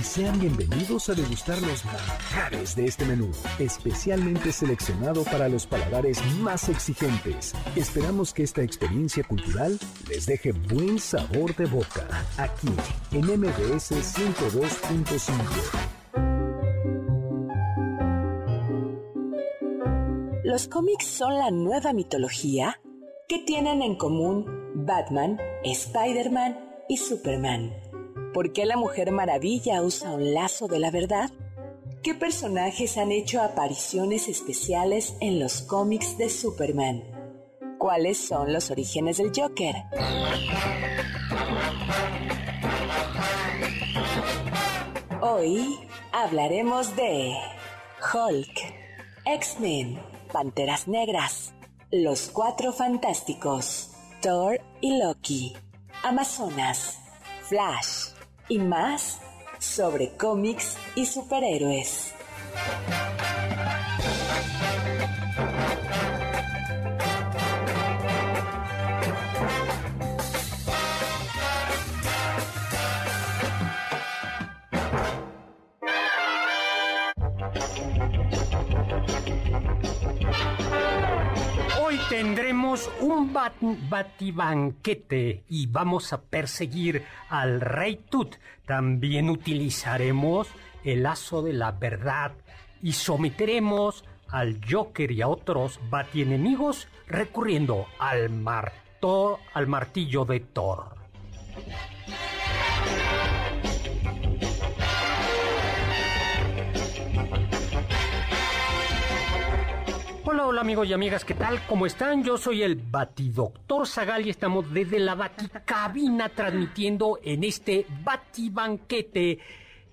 Y sean bienvenidos a degustar los manjares de este menú, especialmente seleccionado para los paladares más exigentes. Esperamos que esta experiencia cultural les deje buen sabor de boca, aquí en MBS 102.5. ¿Los cómics son la nueva mitología? ¿Qué tienen en común Batman, Spider-Man y Superman? ¿Por qué la Mujer Maravilla usa un lazo de la verdad? ¿Qué personajes han hecho apariciones especiales en los cómics de Superman? ¿Cuáles son los orígenes del Joker? Hoy hablaremos de Hulk, X-Men, Panteras Negras, Los Cuatro Fantásticos, Thor y Loki, Amazonas, Flash y más sobre cómics y superhéroes. Un batibanquete y vamos a perseguir al rey Tut. También utilizaremos el lazo de la verdad y someteremos al Joker y a otros batienemigos recurriendo al, marto, al martillo de Thor. Hola, hola amigos y amigas, ¿qué tal? ¿Cómo están? Yo soy el Batidoctor Zagal y estamos desde la Baticabina transmitiendo en este Batibanquete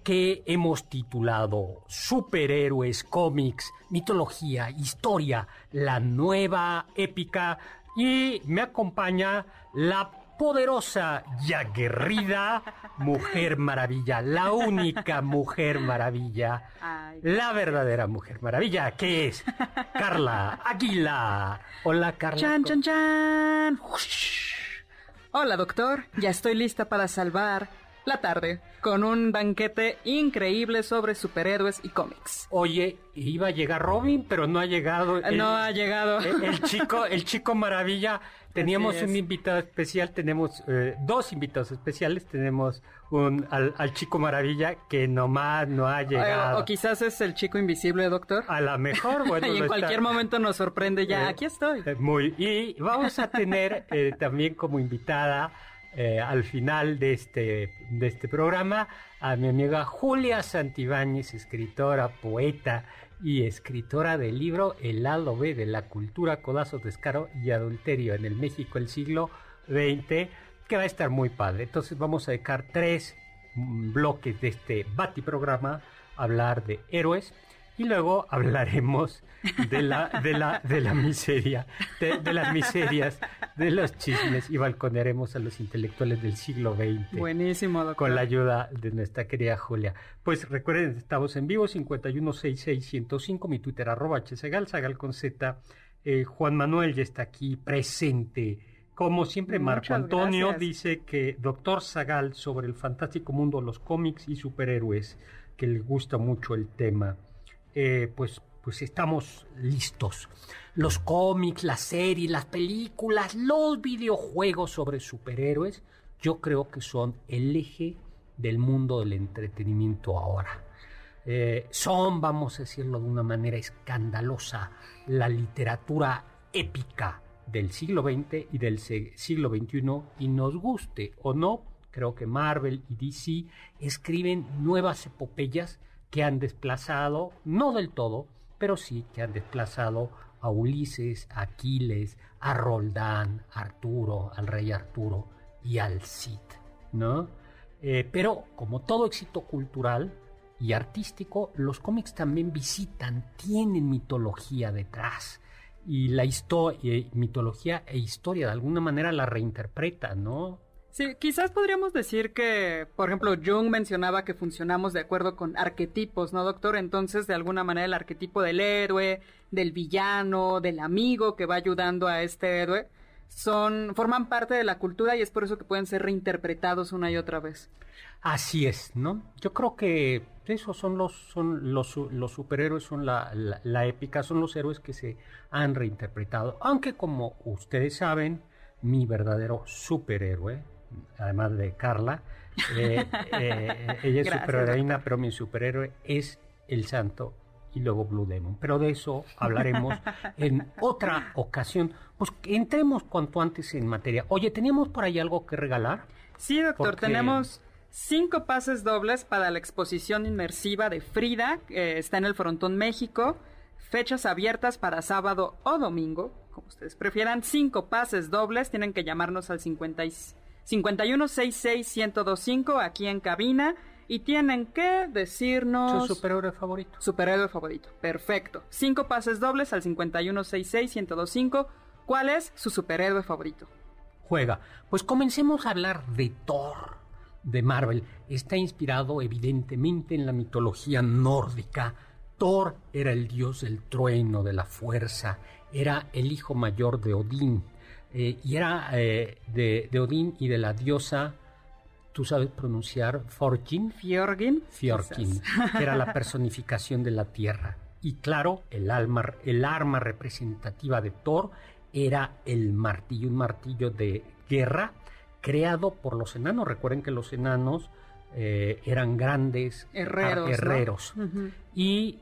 que hemos titulado Superhéroes, cómics, mitología, historia, la nueva épica y me acompaña la poderosa y aguerrida Mujer Maravilla, la única Mujer Maravilla, la verdadera Mujer Maravilla, que es Carla Aguila. Hola, Carla. Chan, chan, chan. Hola, doctor. Ya estoy lista para salvar la tarde con un banquete increíble sobre superhéroes y cómics. Oye, iba a llegar Robin, pero no ha llegado. no ha llegado. el, chico, el chico maravilla Teníamos un invitado especial, tenemos eh, dos invitados especiales, tenemos un al, Chico Maravilla que nomás no ha llegado. O, quizás es el Chico Invisible, doctor. A lo mejor, bueno. y en cualquier momento nos sorprende ya, eh, aquí estoy. Eh, muy, y vamos a tener también como invitada al final de este, de este programa a mi amiga Julia Santibáñez, escritora, poeta, y escritora del libro El lado B de la cultura, codazos, descaro y adulterio en el México del siglo XX, que va a estar muy padre. Entonces vamos a dedicar tres mm, bloques de este Bati programa a hablar de héroes y luego hablaremos de la, de la, de la miseria, de, las miserias, de los chismes y balconearemos a los intelectuales del siglo XX. Buenísimo, doctor. Con la ayuda de nuestra querida Julia. Pues recuerden, estamos en vivo, 5166105, mi Twitter arroba hsegal, sagal con Z. Eh, Juan Manuel ya está aquí presente. Como siempre, Marco Antonio dice que Doctor Zagal sobre el fantástico mundo de los cómics y superhéroes, que le gusta mucho el tema. Eh, pues, pues estamos listos. Los cómics, las series, las películas, los videojuegos sobre superhéroes, yo creo que son el eje del mundo del entretenimiento ahora. Eh, son, vamos a decirlo de una manera escandalosa, la literatura épica del siglo XX y del siglo XXI y nos guste o no, creo que Marvel y DC escriben nuevas epopeyas que han desplazado, no del todo, pero sí que han desplazado a Ulises, a Aquiles, a Roldán, a Arturo, al rey Arturo y al Cid, ¿no? Eh, pero como todo éxito cultural y artístico, los cómics también visitan, tienen mitología detrás. Y la historia, eh, mitología e historia de alguna manera la reinterpretan, ¿no? Sí, quizás podríamos decir que, por ejemplo, Jung mencionaba que funcionamos de acuerdo con arquetipos, ¿no, doctor? Entonces, de alguna manera, el arquetipo del héroe, del villano, del amigo que va ayudando a este héroe, son, forman parte de la cultura y es por eso que pueden ser reinterpretados una y otra vez. Así es, ¿no? Yo creo que esos son los, son los, los superhéroes, son la, la épica, son los héroes que se han reinterpretado. Aunque como ustedes saben, mi verdadero superhéroe, además de Carla. Eh, eh, ella es superheroína, pero mi superhéroe es el santo y luego Blue Demon. Pero de eso hablaremos en otra ocasión. Pues entremos cuanto antes en materia. Oye, ¿teníamos por ahí algo que regalar? Sí, doctor, tenemos cinco pases dobles para la exposición inmersiva de Frida, que está en el Frontón México. Fechas abiertas para sábado o domingo, como ustedes prefieran. Cinco pases dobles, tienen que llamarnos al 56 5166 aquí en cabina y tienen que decirnos... Su superhéroe favorito. Superhéroe favorito, perfecto. Cinco pases dobles al 5166 ¿Cuál es su superhéroe favorito? Juega. Pues comencemos a hablar de Thor, de Marvel. Está inspirado evidentemente en la mitología nórdica. Thor era el dios del trueno, de la fuerza, era el hijo mayor de Odín eh, y era eh, de, Odín y de la diosa, tú sabes pronunciar, Forkin. Fjorkin, que era la personificación de la tierra. Y claro, el, alma, el arma representativa de Thor era el martillo, un martillo de guerra creado por los enanos. Recuerden que los enanos eh, eran grandes herreros. Y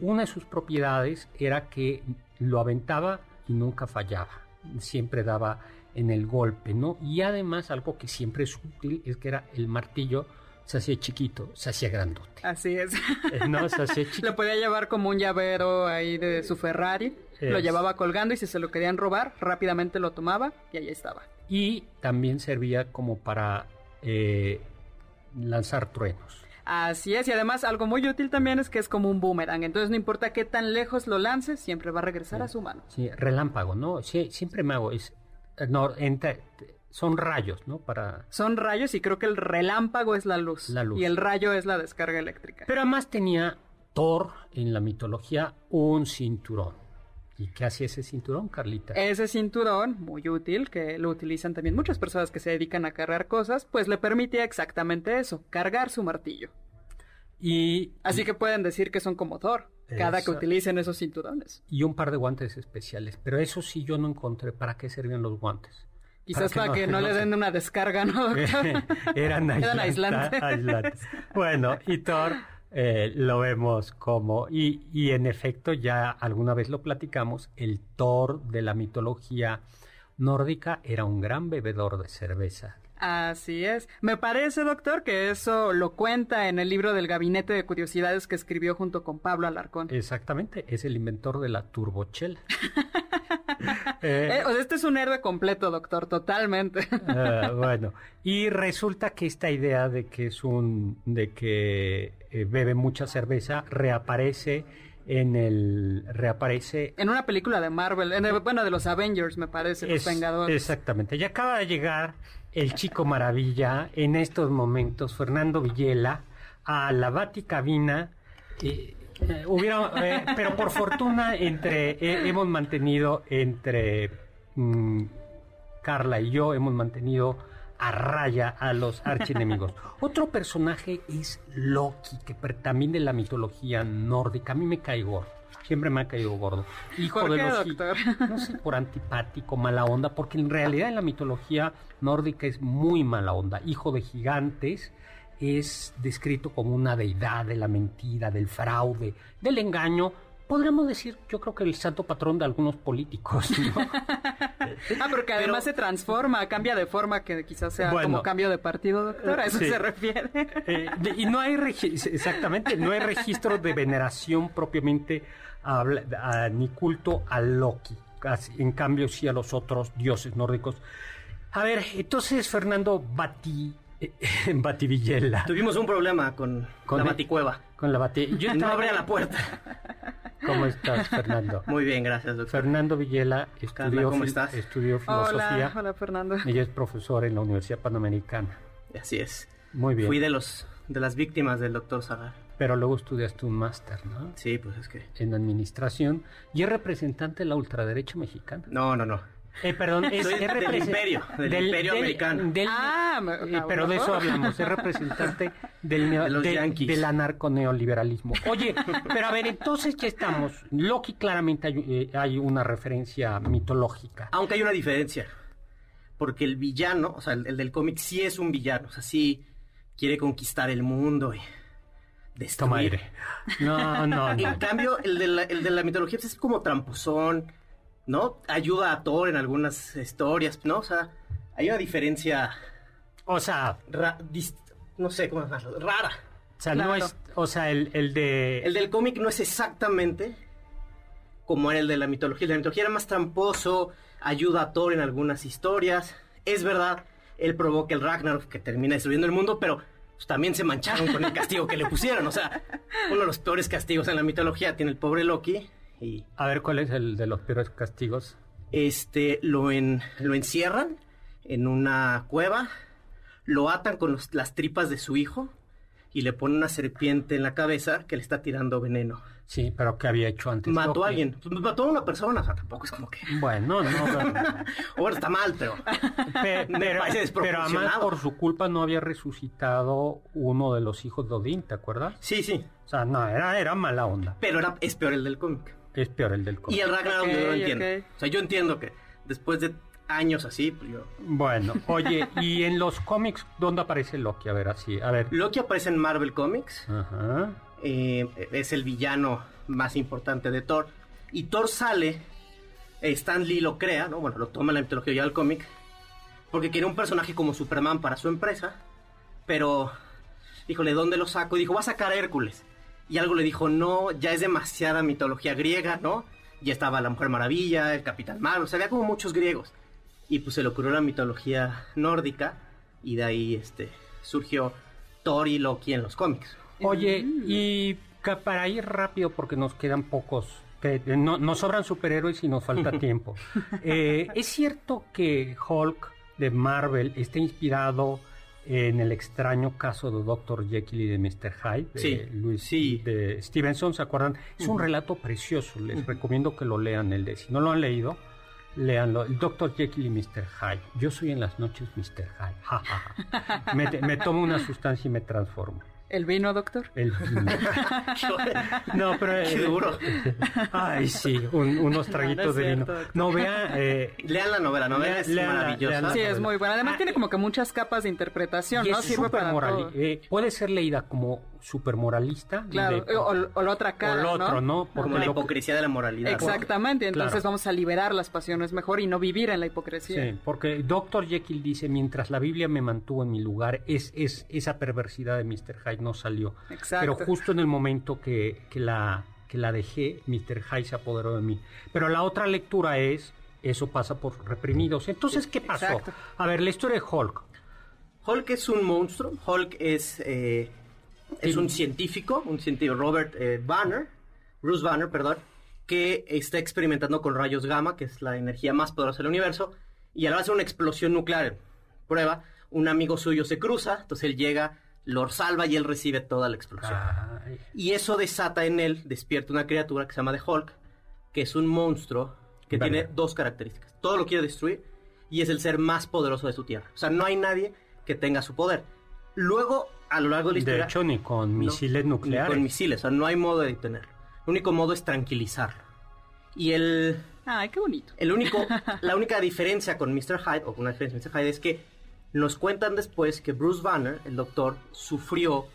una de sus propiedades era que lo aventaba y nunca fallaba siempre daba en el golpe, ¿no? Y además algo que siempre es útil es que era el martillo se hacía chiquito, se hacía grandote. Así es. Eh, no, se hacía chiquito. Lo podía llevar como un llavero ahí de su Ferrari, lo llevaba colgando y si se lo querían robar, rápidamente lo tomaba y ahí estaba. Y también servía como para eh, lanzar truenos. Así es, y además algo muy útil también es que es como un boomerang, entonces no importa qué tan lejos lo lances, siempre va a regresar a su mano. Sí, relámpago, ¿no? Sí, siempre me hago, es, no, son rayos, ¿no? Para... Son rayos y creo que el relámpago es la luz. La luz. Y el rayo es la descarga eléctrica. Pero además tenía Thor en la mitología un cinturón. ¿Y qué hacía ese cinturón, Carlita? Ese cinturón, muy útil, que lo utilizan también muchas personas que se dedican a cargar cosas, pues le permitía exactamente eso, cargar su martillo. Y, Así que pueden decir que son como Thor, cada que utilicen esos cinturones. Y un par de guantes especiales, pero eso sí yo no encontré para qué servían los guantes. Quizás para que, no, le den una descarga, ¿no? Eran, aislantes. Bueno, y Thor eh, lo vemos como, y, en efecto ya alguna vez lo platicamos, el Thor de la mitología nórdica era un gran bebedor de cerveza. Así es. Me parece, doctor, que eso lo cuenta en el libro del Gabinete de Curiosidades que escribió junto con Pablo Alarcón. Exactamente, es el inventor de la turbochela. Eh, eh, este es un héroe completo, doctor, totalmente. Ah, bueno, y resulta que esta idea de que es un, de que eh, bebe mucha cerveza reaparece en el reaparece en una película de Marvel, en bueno, de los Avengers, me parece, los Vengadores. Exactamente. Y acaba de llegar el chico maravilla en estos momentos, Fernando Villela, a la Vaticabina. Eh, eh, hubiera, eh, pero por fortuna entre hemos mantenido entre mm, Carla y yo hemos mantenido a raya a los archienemigos. Otro personaje es Loki, que también de la mitología nórdica. A mí me cae gordo. Siempre me ha caído gordo. Hijo de los doctor? No sé, por antipático, mala onda, porque en realidad en la mitología nórdica es muy mala onda. Hijo de gigantes, es descrito como una deidad de la mentira, del fraude, del engaño, podríamos decir, yo creo que el santo patrón de algunos políticos. ¿no? ah, porque además se transforma, cambia de forma que quizás sea como cambio de partido, doctor, a eso se refiere. Eh, y no hay exactamente, no hay registro de veneración propiamente ni culto a Loki. En cambio, sí a los otros dioses nórdicos. A ver, entonces Fernando Bati en Bativillela. Tuvimos un problema con, la Baticueva. Con la Bati... Yo no abría la puerta. ¿Cómo estás, Fernando? Muy bien, gracias, doctor. Fernando Villela estudió, ¿cómo estás? estudió filosofía. Hola, hola, Fernando. Ella es profesor en la Universidad Panamericana. Así es. Muy bien. Fui de los de las víctimas del doctor Zagar. Pero luego estudiaste un máster, ¿no? Sí, pues es que... En administración. ¿Y es representante de la ultraderecha mexicana? No, no, no. Eh, perdón, es, del imperio, del, imperio americano. ah, eh, pero de eso hablamos, es representante del, de del anarco-neoliberalismo. Oye, pero a ver, entonces ya estamos. Loki claramente hay, eh, una referencia mitológica. Aunque hay una diferencia, porque el villano, o sea, el, del cómic sí es un villano, o sea, sí quiere conquistar el mundo y destruir. No, no, no. En cambio, el de la, el de la mitología es como tramposón ¿no? Ayuda a Thor en algunas historias, ¿no? O sea, hay una diferencia. O sea. no sé cómo llamarlo, rara. O sea, no es. O sea, el, el de. El del cómic no es exactamente como era el de la mitología. La mitología era más tramposo, ayuda a Thor en algunas historias. Es verdad, él provoca el Ragnarok que termina destruyendo el mundo, pero pues, también se mancharon con el castigo que le pusieron. O sea, uno de los peores castigos en la mitología tiene el pobre Loki a ver, ¿cuál es el de los peores castigos? Este, lo, en, lo encierran en una cueva, lo atan con las tripas de su hijo y le ponen una serpiente en la cabeza que le está tirando veneno. Sí, pero ¿qué había hecho antes? Mató a alguien. Pues, mató a una persona, o sea, tampoco es como que... Bueno, no, no. bueno, está mal, pero... pero, pero además por su culpa no había resucitado uno de los hijos de Odín, ¿te acuerdas? Sí, sí. O sea, no, era, era mala onda. Pero era, es peor el del cómic. Es peor el del cómic. Y el Ragnarok yo lo entiendo. O sea, yo entiendo que después de años así, pues yo... Bueno, oye, ¿y en los cómics dónde aparece Loki? A ver, así, a ver. Loki aparece en Marvel Comics. Ajá. Eh, es el villano más importante de Thor. Y Thor sale, Stan Lee lo crea, ¿no? Bueno, lo toma en la mitología ya del cómic, porque quiere un personaje como Superman para su empresa, pero, híjole, ¿dónde lo saco? Y dijo, va a sacar a Hércules y algo le dijo, no, ya es demasiada mitología griega, ¿no? Ya estaba la Mujer Maravilla, el Capitán Marvel, o sea, había como muchos griegos. Y pues se le ocurrió la mitología nórdica y de ahí este, surgió Thor y Loki en los cómics. Oye, y para ir rápido porque nos quedan pocos, que no, nos sobran superhéroes y nos falta tiempo. Eh, ¿Es cierto que Hulk de Marvel está inspirado en el extraño caso de Dr. Jekyll y de Mr. Hyde, de, Luis, sí. de Stevenson, ¿se acuerdan? Es un relato precioso, les recomiendo que lo lean el de. Si no lo han leído, leanlo. El Dr. Jekyll y Mr. Hyde. Yo soy en las noches Mr. Hyde. me, me tomo una sustancia y me transformo. ¿El vino, doctor? El vino. no, pero... Qué eh, duro. Ay, sí, unos traguitos de vino. No, vea... Eh, lean la novela, la novela es maravillosa. sí, es muy buena. Además tiene como que muchas capas de interpretación, y ¿no? Es Sirve para moral, eh, puede ser leída como super moralista. Claro, o, la otra cara, O lo otro, ¿no? Porque como la hipocresía de la moralidad. Exactamente, entonces vamos a liberar las pasiones mejor y no vivir en la hipocresía. Sí, porque Dr. Jekyll dice, mientras la Biblia me mantuvo en mi lugar, es, es esa perversidad de Mr. Hyde no salió. Pero justo en el momento que, que, la, que la dejé, Mr. Hyde se apoderó de mí. Pero la otra lectura es, eso pasa por reprimidos. Entonces, ¿qué pasó? A ver, la historia de Hulk. Hulk es un monstruo, Hulk es... Eh, es un científico, un científico, Robert eh, Banner, Bruce Banner, perdón, que está experimentando con rayos gamma, que es la energía más poderosa del universo, y al hacer una explosión nuclear, prueba, un amigo suyo se cruza, entonces él llega, lo salva y él recibe toda la explosión. Y eso desata en él, despierta una criatura que se llama The Hulk, que es un monstruo que tiene dos características. Todo lo quiere destruir y es el ser más poderoso de su tierra. O sea, no hay nadie que tenga su poder. Luego a lo largo de la historia. De hecho, ni con misiles nucleares. Ni con misiles, o sea, no hay modo de detenerlo. El único modo es tranquilizarlo. Y el. Ay, qué bonito. El único, la única diferencia con Mr. Hyde, o con una diferencia con Mr. Hyde, es que nos cuentan después que Bruce Banner, el doctor, sufrió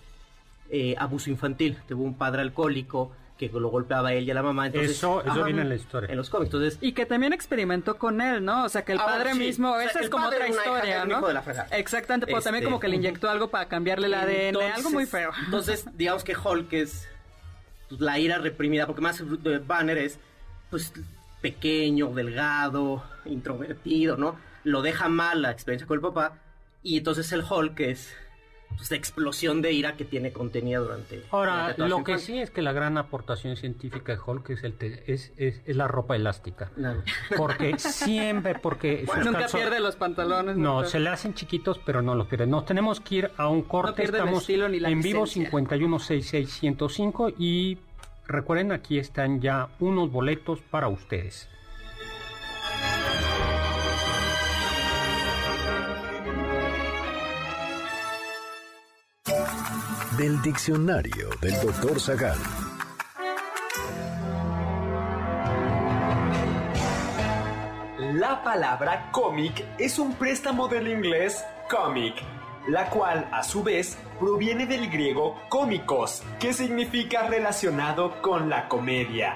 eh, abuso infantil. Tuvo un padre alcohólico que lo golpeaba a él y a la mamá. Entonces, Eso- eso Ajá. viene en la historia. En los cómics. Entonces, Y que también experimentó con él, ¿no? O sea, que el Ah, padre sí. mismo, O sea, esa es como otra historia, ¿no? hijo de la. Exactamente, pero también Este- como que le inyectó algo para cambiarle el ADN, algo muy feo. Entonces, digamos que Hulk es pues, la ira reprimida, porque más Banner es pues pequeño, delgado, introvertido, ¿no? Lo deja mal la experiencia con el papá, y entonces el Hulk es pues, explosión de ira que tiene contenida durante. Ahora, durante lo que infancia. sí es que la gran aportación científica de Hulk es, el te- es, es, es la ropa elástica. Claro. Porque siempre, porque... Nunca calzo- pierde los pantalones. No, se le hacen chiquitos, pero no los pierde. Nos tenemos que ir a un corte. el Estamos estilo ni la en vivo licencia. 5166105 y recuerden, aquí están ya unos boletos para ustedes. Del diccionario del doctor Zagal. La palabra cómic es un préstamo del inglés comic, la cual a su vez proviene del griego cómicos, que significa relacionado con la comedia.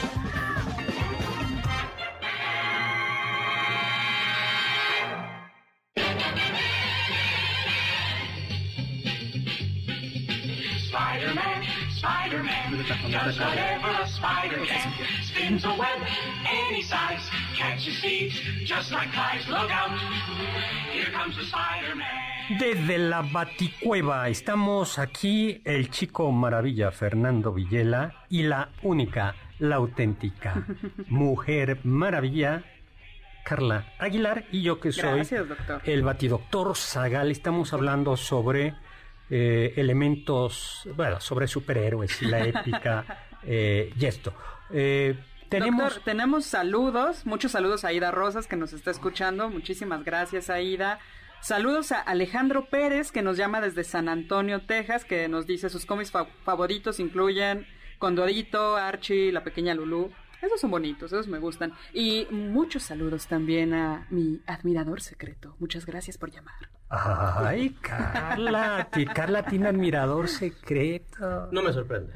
Comes the Spider-Man. Desde la Baticueva estamos aquí el chico maravilla Fernando Villela y la única, la auténtica mujer maravilla Carla Aguilar y yo que soy Gracias, el batidoctor Zagal. Estamos hablando sobre eh, elementos, bueno, sobre superhéroes y la épica eh, y esto. Eh, tenemos... Doctor, tenemos saludos, muchos saludos a Aida Rosas que nos está escuchando. Muchísimas gracias, Aida. Saludos a Alejandro Pérez que nos llama desde San Antonio, Texas, que nos dice sus cómics fa- favoritos incluyen Condorito, Archie, La Pequeña Lulú. Esos son bonitos, esos me gustan. Y muchos saludos también a mi admirador secreto. Muchas gracias por llamar. Ay, Carla, Carla tiene admirador secreto. No me sorprende.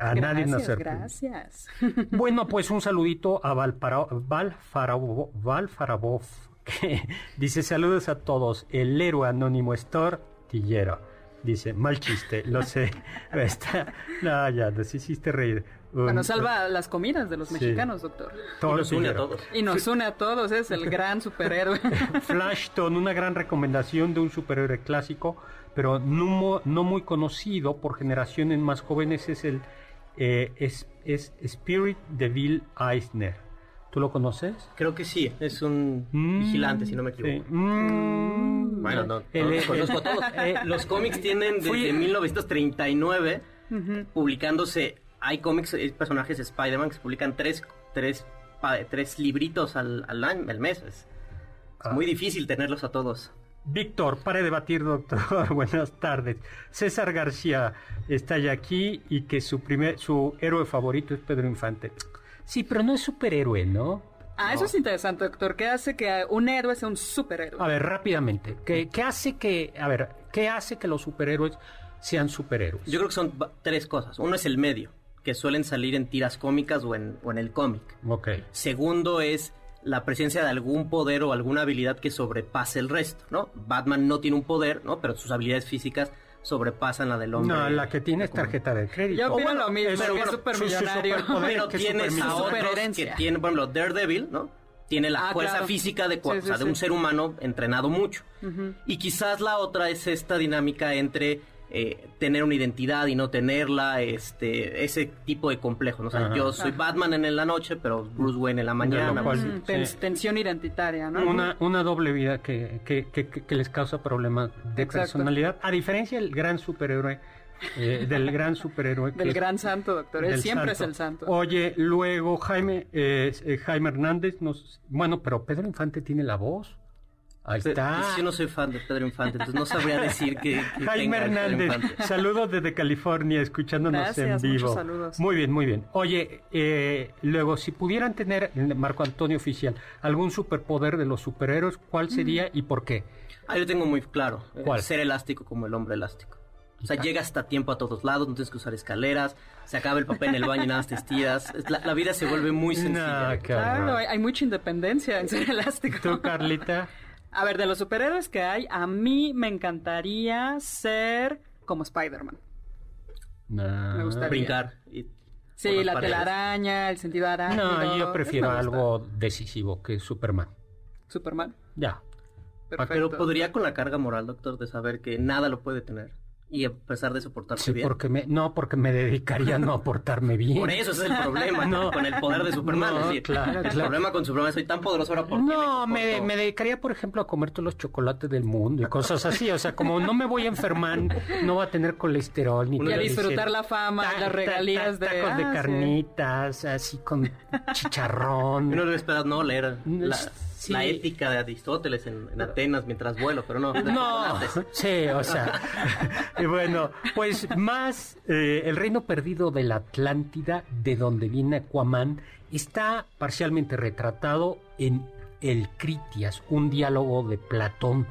A nadie nos gracias, sorprende. gracias. Bueno, pues un saludito a Valpara- Valfarabo- Valfarabov, que dice saludos a todos. El héroe anónimo es tortillero. Dice, mal chiste, lo sé. Está, no, ya, nos hiciste reír. Bueno, salva las comidas de los Sí. mexicanos, doctor. Y nos une a todos. Y nos une a todos, es el gran superhéroe. Flashton, una gran recomendación de un superhéroe clásico, pero no, no muy conocido por generaciones más jóvenes, es el eh, es, es Spirit de Bill Eisner. ¿Tú lo conoces? Creo que sí, es un Mm, vigilante, si no me sí. equivoco. Mm. Bueno, no, no los conozco a todos. eh, los cómics tienen desde fui- 1939 publicándose. Hay cómics, hay personajes de Spider-Man que se publican tres, tres, tres libritos al, al año, al mes. Es, es Ah. muy difícil tenerlos a todos. Víctor, pare de batir, doctor. Buenas tardes. César García está ya aquí y que su primer, su héroe favorito es Pedro Infante. Sí, pero no es superhéroe, ¿no? Ah, eso es interesante, doctor. ¿Qué hace que un héroe sea un superhéroe? A ver, rápidamente. ¿Qué, qué hace que, a ver, qué hace que los superhéroes sean superhéroes? Yo creo que son tres cosas. Uno es el medio, que suelen salir en tiras cómicas o en, o en el cómic. Ok. Segundo es la presencia de algún poder o alguna habilidad que sobrepase el resto, ¿no? Batman no tiene un poder, ¿no? Pero sus habilidades físicas sobrepasan la del hombre. No, la que tiene es tarjeta de crédito. Yo opino bueno, lo mismo, pero que es bueno, supermillonario. su- su superpoder- Pero que tienes a otros que tienen, por ejemplo, Daredevil, ¿no? Tiene la Ah, fuerza claro. física de, Sí, o sea, sí, de un sí. ser humano entrenado mucho. Y quizás la otra es esta dinámica entre eh, tener una identidad y no tenerla, este, ese tipo de complejo. ¿no? O sea, Ajá. yo soy Batman en la noche, pero Bruce Wayne en la mañana. cual- pues, Mm, ten- Sí. Tensión identitaria, ¿no? Una, una doble vida que, que, que- les causa problemas de Exacto. personalidad. A diferencia del gran superhéroe, eh, del gran superhéroe. Del es- gran santo, doctor. Él siempre es el santo. Oye, luego Jaime, eh, eh, Jaime Hernández, nos, bueno, pero Pedro Infante tiene la voz. Ahí Pe- está. Yo no soy fan de Pedro Infante, entonces no sabría decir que, que Jaime Hernández, saludos desde California, escuchándonos Gracias, en vivo. muchos saludos. Muy bien, muy bien. Oye, eh, luego, si pudieran tener, Marco Antonio Oficial, algún superpoder de los superhéroes, ¿cuál sería y por qué? Ah, yo tengo muy claro. eh, ¿Cuál? Ser elástico como el hombre elástico. O sea, llega hasta tiempo a todos lados, no tienes que usar escaleras, se acaba el papel en el baño y nada más te estiras. Es- La, la vida se vuelve muy sencilla. No, Claro, hay, hay mucha independencia en ser elástico. ¿Tú, Carlita? A ver, de los superhéroes que hay, a mí me encantaría ser como Spider-Man. No. Me gustaría. Brincar. y- Sí, la paredes. telaraña, el sentido arácnido. No, yo prefiero algo decisivo que Superman. Superman. Ya. Perfecto. Pero podría con la carga moral, doctor, de saber que nada lo puede tener. Y a pesar de soportarse Sí, bien. porque me, no, porque me dedicaría a no portarme bien. Por eso ese es el problema No. con el poder de Superman. No, es decir, claro, el claro. problema con Superman soy tan poderoso ahora porque No, me, me, me dedicaría, por ejemplo, a comer todos los chocolates del mundo y cosas así. O sea, como no me voy a enfermar, no va a tener colesterol ni Y a disfrutar la fama, Ta- las ta- regalías ta- de... Tacos de ah, sí. carnitas, así con chicharrón. Uno esperar no leer la, Sí. la ética de Aristóteles en, en Atenas mientras vuelo, pero no. No, sí, o sea. y bueno, pues más eh, el reino perdido de la Atlántida, de donde viene Aquaman, está parcialmente retratado en El Critias, un diálogo de Platón,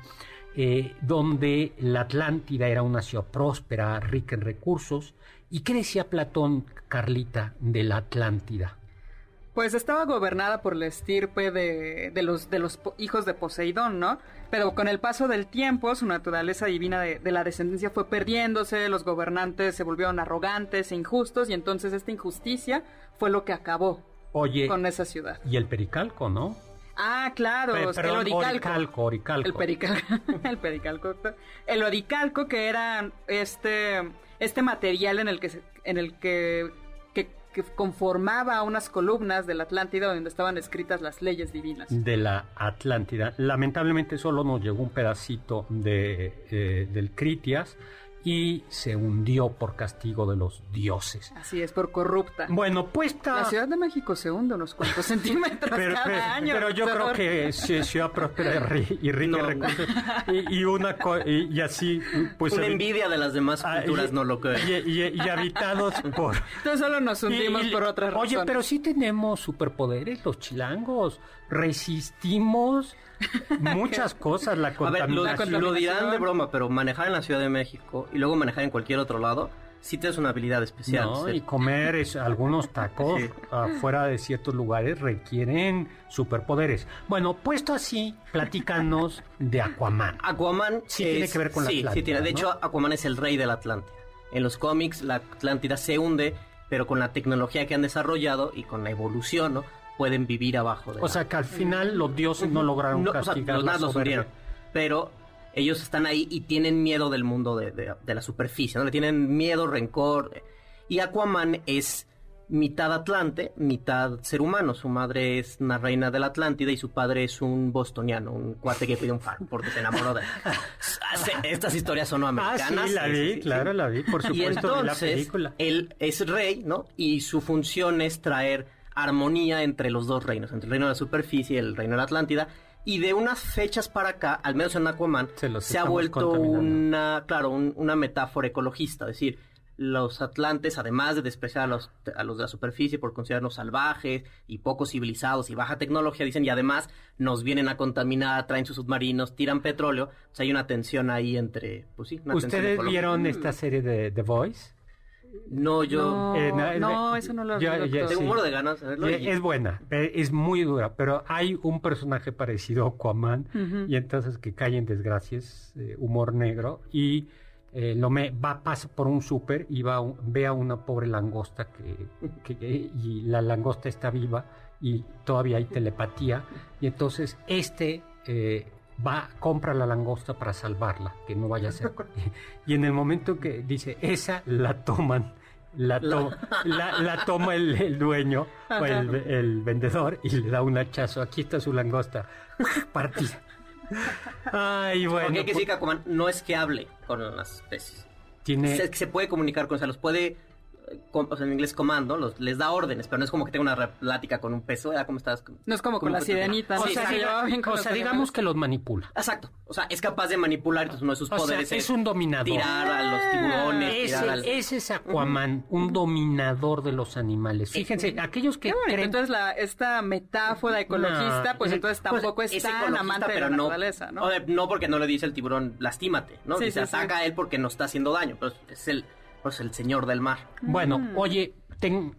eh, donde la Atlántida era una ciudad próspera, rica en recursos. ¿Y qué decía Platón, Carlita, de la Atlántida? Pues estaba gobernada por la estirpe de, de los, de los hijos de Poseidón, ¿no? Pero con el paso del tiempo, su naturaleza divina de, de la descendencia fue perdiéndose, los gobernantes se volvieron arrogantes e injustos, y entonces esta injusticia fue lo que acabó Oye, con esa ciudad. y el pericalco, ¿no? Ah, claro, Pe- el perdón, oricalco. oricalco, oricalco. El pericalco, el pericalco. El oricalco que era este, este material en el que, en el que, que, conformaba unas columnas de la Atlántida donde estaban escritas las leyes divinas. de la Atlántida. Lamentablemente solo nos llegó un pedacito de, eh, del Critias y se hundió por castigo de los dioses. Así es, por corrupta. Bueno, puesta... La Ciudad de México se hunde unos cuantos centímetros pero, cada pero- año. pero yo creo que ci- Ciudad Próspera y ri- y rica No. recursos y, y una co- y, y así pues Una envidia de las demás ah, culturas y- no lo que y, y- y habitados por Entonces solo nos hundimos Y- y- por otras razones. Oye, pero sí tenemos superpoderes los chilangos. Resistimos muchas cosas, la A ver, lo, contaminación. lo dirán de contaminación. broma, pero manejar en la Ciudad de México y luego manejar en cualquier otro lado, sí tienes una habilidad especial. No, y comer es- algunos tacos Sí. afuera de ciertos lugares requieren superpoderes. Bueno, puesto así, platícanos de Aquaman. Aquaman Sí tiene que ver con la sí, Atlántida, Sí, tiene. De ¿no? hecho, Aquaman es el rey de la Atlántida. En los cómics, la Atlántida se hunde, pero con la tecnología que han desarrollado y con la evolución, ¿no? Pueden vivir abajo de O la- sea que al final los dioses no lograron No, o sea, castigar los la. Pero ellos están ahí y tienen miedo del mundo de, de- de la superficie, ¿no? Le tienen miedo, rencor. Y Aquaman es mitad atlante, mitad ser humano. Su madre es una reina de la Atlántida y su padre es un bostoniano, un cuate que pide un farm porque se enamoró de él. Estas historias son Ah, americanas. sí, la vi, sí, sí. claro, la vi, por Y supuesto, de la película. él es rey, ¿no? Y su función es traer armonía entre los dos reinos, entre el reino de la superficie y el reino de la Atlántida. Y de unas fechas para acá, al menos en Aquaman, Se ha vuelto una, claro, un- una metáfora ecologista. Es decir, los atlantes, además de despreciar a los, a los de la superficie por considerarnos salvajes y poco civilizados y baja tecnología, dicen, y además nos vienen a contaminar, traen sus submarinos, tiran petróleo. O sea, hay una tensión ahí entre, pues sí, una ¿Ustedes vieron esta serie de The Voice? No, yo... No, Eh, no, no, eh, eso no lo ya doctor. Tengo sí. un muero de ganas de verlo. Eh, y- Es buena, eh, es muy dura, pero hay un personaje parecido a Aquaman y entonces que cae en desgracias, eh, humor negro y eh, lo me va pasa por un súper y va ve a una pobre langosta que, que- que- y la langosta está viva y todavía hay telepatía y entonces este eh, va, compra la langosta para salvarla, que no vaya a ser. y en el momento que dice, esa la toman. La, to- la, la toma el, el dueño o el, el vendedor y le da un hachazo. Aquí está su langosta. Partida. Ay, bueno. Porque hay que pues, decir Aquaman no es que hable con las especies. tiene, Se, se puede comunicar con, o sea, los puede, com- o sea, en inglés comando, los, les da órdenes, pero no es como que tenga una plática con un peso, ¿verdad? ¿Cómo estás? No es como con la sirenita, o ¿no? sea, diga- bien con o sea, digamos que los manipula. Exacto, o sea, es capaz de manipular, entonces uno de sus O sea, poderes es un dominador. tirar a los tiburones, Ese, tirar al... ese es Aquaman, un dominador de los animales. Fíjense, aquellos que creen... Entonces, la, esta metáfora ecologista, No, pues es- entonces Pues, tampoco es, tan amante de la no- naturaleza, ¿no? o no porque no le dice el tiburón, lastímate, ¿no? Sí, Dice, sí, sí. ataca a él porque no está haciendo daño, pero es el, pues el señor del mar. Bueno, Mm. oye, ten-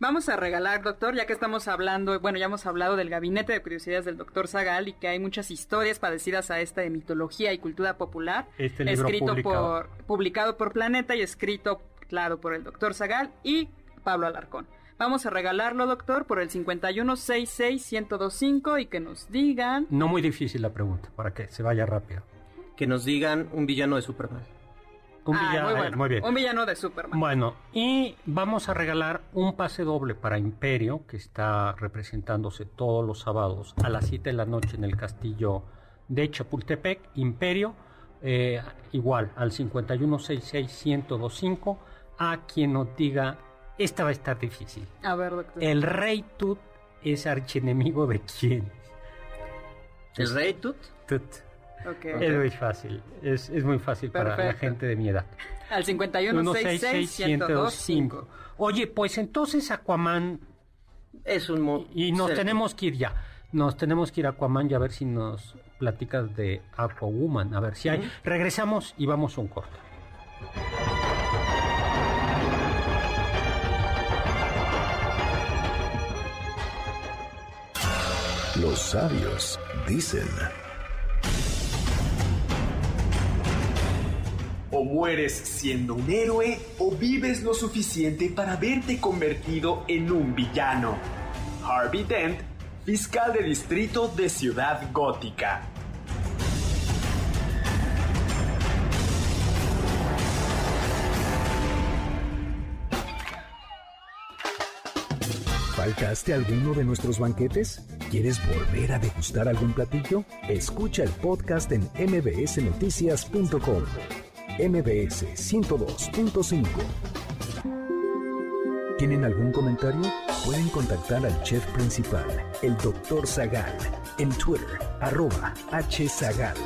Vamos a regalar, doctor, ya que estamos hablando, bueno, ya hemos hablado del gabinete de curiosidades del doctor Zagal y que hay muchas historias parecidas a esta de mitología y cultura popular. Este libro escrito publicado. por, publicado por Planeta y escrito, claro, por el doctor Zagal y Pablo Alarcón. Vamos a regalarlo, doctor, por el 5166-1025 y que nos digan... no muy difícil la pregunta, para que se vaya rápido. Que nos digan un villano de Superman. Un Ah, villano- muy, eh, bueno. muy bien. Un villano de Superman. Bueno, y vamos a regalar un pase doble para Imperio, que está representándose todos los sábados a las 7 de la noche en el castillo de Chapultepec. Imperio, eh, igual al 5166-1025, a quien nos diga, esta va a estar difícil. A ver, doctor. ¿El Rey Tut es archienemigo de quién? ¿El Rey Tut? Tut. Ok. Es muy fácil, es, es muy fácil para la gente de mi edad. Al 5166-1025. Oye, pues entonces Aquaman, Es un... mo- y nos ser- tenemos que ir ya. Nos tenemos que ir a Aquaman y a ver si nos platicas de Aquawoman. A ver si hay. Regresamos y vamos a un corte. Los sabios dicen. O mueres siendo un héroe o vives lo suficiente para verte convertido en un villano. Harvey Dent, fiscal de distrito de Ciudad Gótica. ¿Faltaste alguno de nuestros banquetes? ¿Quieres volver a degustar algún platillo? Escucha el podcast en mbsnoticias.com. mbs 102.5. ¿Tienen algún comentario? Pueden contactar al chef principal, el Dr. Zagal, en Twitter, arroba hzagal.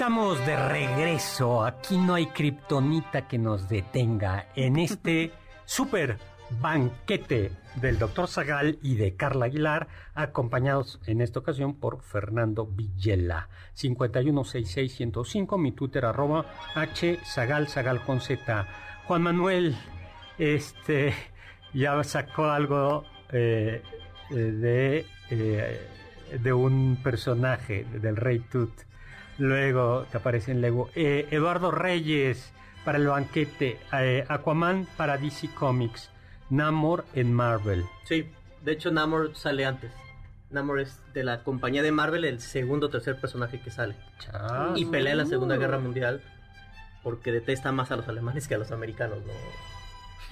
Estamos de regreso. Aquí no hay kriptonita que nos detenga en este super banquete del doctor Zagal y de Carla Aguilar, acompañados en esta ocasión por Fernando Villela. 5166105, mi Twitter arroba H Zagal, Zagal con Z. Juan Manuel, este, ya sacó algo eh, eh, de, eh, de un personaje del Rey Tut. Luego que aparece en Lego. Eh, Eduardo Reyes para el banquete. eh, Aquaman para DC Comics. Namor en Marvel. Sí, de hecho Namor sale antes. Namor es de la compañía de Marvel el segundo o tercer personaje que sale. Chas. Y pelea en la Segunda Guerra Mundial porque detesta más a los alemanes que a los americanos, ¿no?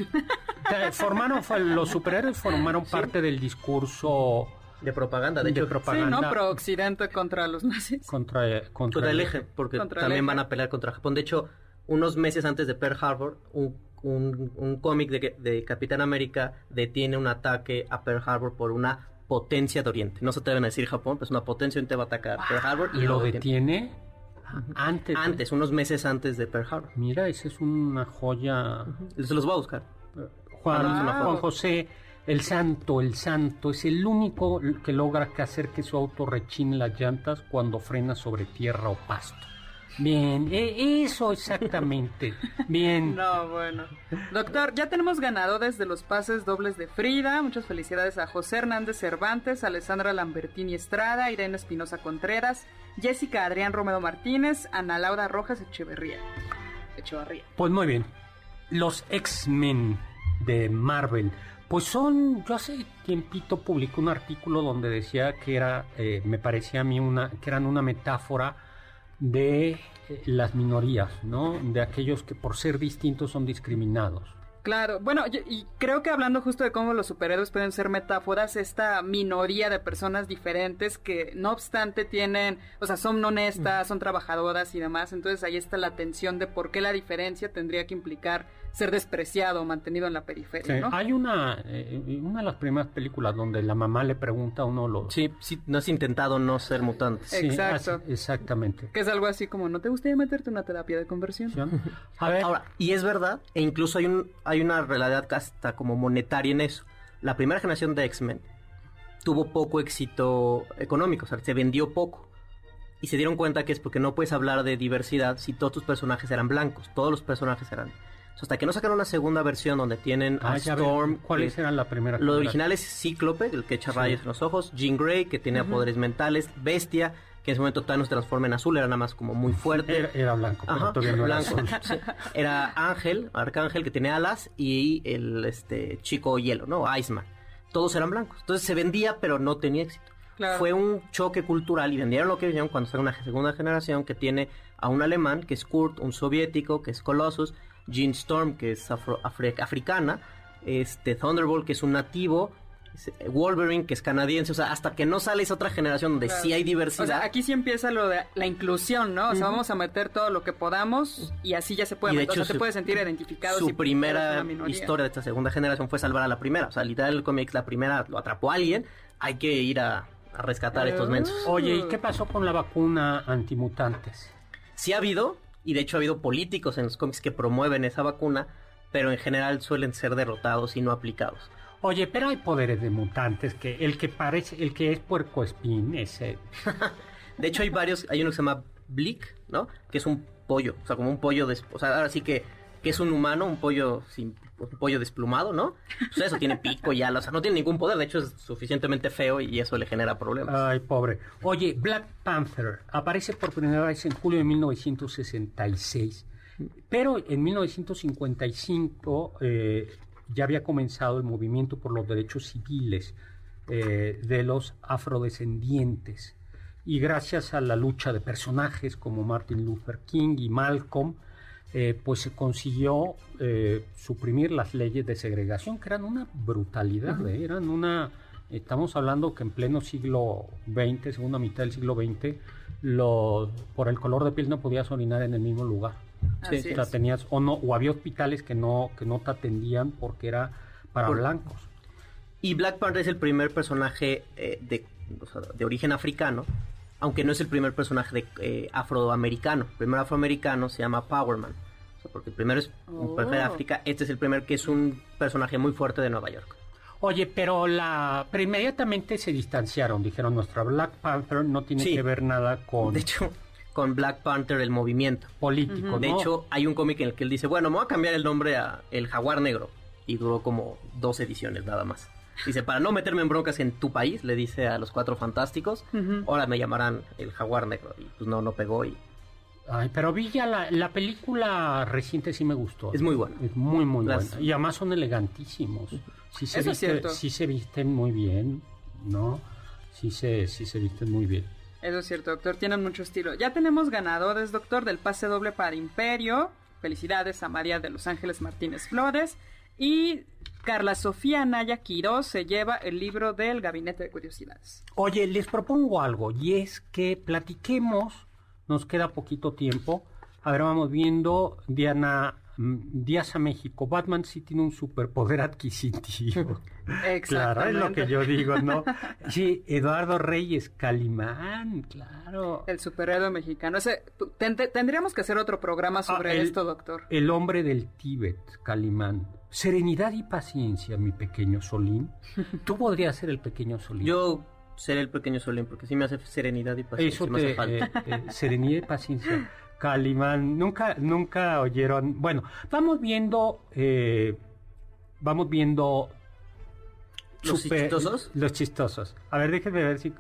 Formaron, los superhéroes formaron parte del discurso De propaganda, de de hecho, Sí, propaganda ¿no? Pro Occidente contra los nazis. contra, contra, contra el eje, porque Contra también eje. van a pelear contra Japón. De hecho, unos meses antes de Pearl Harbor, un, un- un cómic de, de Capitán América detiene un ataque a Pearl Harbor por una potencia de Oriente. No se atreven a decir Japón, pues una potencia Oriente va a atacar Pearl Harbor y Y lo detiene. antes. de- Antes, unos meses antes de Pearl Harbor. Mira, esa es una joya. Se los voy a buscar. Juan, Ah. Juan José, el santo, el santo, es el único que logra que hacer que su auto rechine las llantas cuando frena sobre tierra o pasto. Bien, e- eso exactamente. Bien. No, bueno. Doctor, ya tenemos ganadores de los pases dobles de Frida. Muchas felicidades a José Hernández Cervantes, Alessandra Lambertini Estrada, Irene Espinosa Contreras, Jessica Adrián Romero Martínez, Ana Laura Rojas Echeverría. Echevarría. Pues muy bien. Los X-Men de Marvel. Pues son, yo hace tiempito publicó un artículo donde decía que era, eh, me parecía a mí una, que eran una metáfora de eh, las minorías, ¿no? De aquellos que por ser distintos son discriminados. Claro, bueno, yo- y creo que hablando justo de cómo los superhéroes pueden ser metáforas, esta minoría de personas diferentes que no obstante tienen, o sea, son honestas, son trabajadoras y demás, entonces ahí está la tensión de por qué la diferencia tendría que implicar ser despreciado o mantenido en la periferia, ¿no? Hay una, eh, una de las primeras películas donde la mamá le pregunta a uno los... Sí, sí, no has intentado no ser mutante. Sí, Exacto. así- exactamente. Que es algo así como, ¿no te gustaría meterte en una terapia de conversión? A ver, Ahora, y es verdad, e incluso hay, un, hay una realidad hasta como monetaria en eso. La primera generación de X-Men tuvo poco éxito económico, o sea, se vendió poco. Y se dieron cuenta que es porque no puedes hablar de diversidad si todos tus personajes eran blancos, todos los personajes eran. Hasta que no sacaron una segunda versión donde tienen a ah. Storm, ¿cuáles que- eran la primera? Lo original es Cíclope, el que echa Sí. rayos en los ojos. Jean Grey, que tenía poderes mentales. Bestia, que en ese momento Thanos se transforma en azul, era nada más como muy fuerte. Era, era blanco, pero Ajá, todavía no era blanco. azul. Sí. Era Ángel, Arcángel, que tenía alas, y el este chico hielo, ¿no? Iceman. Todos eran blancos. Entonces se vendía, pero no tenía éxito. Claro. Fue un choque cultural y vendieron lo que vendieron cuando sale una segunda generación que tiene a un alemán, que es Kurt, un soviético, que es Colossus, Jean Storm, que es afro- afri- africana, este Thunderbolt, que es un nativo, Wolverine, que es canadiense. O sea, hasta que no sale esa otra generación donde Claro. sí hay O diversidad. sea, aquí sí empieza lo de la inclusión, ¿no? O sea, vamos a meter todo lo que podamos y así ya se puede Y de meter. O sea, hecho, te puedes sentir identificado. su si primera historia de esta segunda generación fue salvar a la primera. O sea, literal el cómic, la primera lo atrapó a alguien. Hay que ir a, a rescatar a estos mensos. Oye, ¿y qué pasó con la vacuna antimutantes? Sí ha habido, y de hecho ha habido políticos en los cómics que promueven esa vacuna, pero en general suelen ser derrotados y no aplicados. Oye, pero hay poderes de mutantes que el que parece, el que es puercoespín, ese. De hecho hay varios, hay uno que se llama Bleak, ¿no? Que es un pollo, o sea, como un pollo, des- o sea, ahora sí que, que es un humano, un pollo sin un pollo desplumado, ¿no? Pues eso tiene pico y alas, o sea, no tiene ningún poder, de hecho es suficientemente feo y eso le genera problemas. Ay, pobre. Oye, Black Panther aparece por primera vez en julio de 1966, pero en 1955 eh, ya había comenzado el movimiento por los derechos civiles eh, de los afrodescendientes. Y gracias a la lucha de personajes como Martin Luther King y Malcolm, eh, pues se consiguió eh, suprimir las leyes de segregación, que eran una brutalidad, eran una... Estamos hablando que en pleno siglo XX, segunda mitad del siglo XX, lo, por el color de piel no podías orinar en el mismo lugar. Así O sea, tenías, o, no, o había hospitales que no, que no te atendían porque era para Por- blancos. Y Black Panther es el primer personaje eh, de, o sea, de origen africano, aunque no es el primer personaje de, eh, afroamericano. El primer afroamericano se llama Powerman. O sea, porque el primero es un Oh. personaje de África, este es el primer que es un personaje muy fuerte de Nueva York. Oye, pero la pero inmediatamente se distanciaron, dijeron nuestra Black Panther no tiene Sí. que ver nada con De hecho, con Black Panther el movimiento. político, De ¿no? hecho, hay un cómic en el que él dice, bueno, me voy a cambiar el nombre a El Jaguar Negro. Y duró como dos ediciones nada más. Dice, para no meterme en broncas en tu país, le dice a los cuatro fantásticos, ahora me llamarán El Jaguar Negro. Y pues no, no pegó y... Ay, pero vi ya la, la película reciente sí me gustó. Es muy buena. Es muy, muy Las- buena. Y además son elegantísimos. Sí se, Eso es viste- cierto. sí se visten muy bien, ¿no? Sí se, sí se visten muy bien. Eso es cierto, doctor. Tienen mucho estilo. Ya tenemos ganadores, doctor, del pase doble para Imperio. Felicidades a María de Los Ángeles Martínez Flores. Y Carla Sofía Naya Quiroz se lleva el libro del Gabinete de Curiosidades. Oye, les propongo algo y es que platiquemos, nos queda poquito tiempo. A ver, vamos viendo Diana Díaz a México. Batman sí tiene un superpoder adquisitivo. Claro, es lo que yo digo, ¿no? Sí, Eduardo Reyes, Calimán, claro. El superhéroe mexicano. Ese- ten- te- tendríamos que hacer otro programa sobre Ah, el- esto, doctor. El hombre del Tíbet, Calimán. Serenidad y paciencia, mi pequeño Solín. Tú podrías ser el pequeño Solín. Yo seré el pequeño Solín porque sí me hace serenidad y paciencia. Eso me hace te, falta. eh, eh, serenidad y paciencia. Calimán, nunca, nunca oyeron. Bueno, vamos viendo, eh, vamos viendo ¿Los super- chistosos? Los chistosos. A ver, déjenme ver si,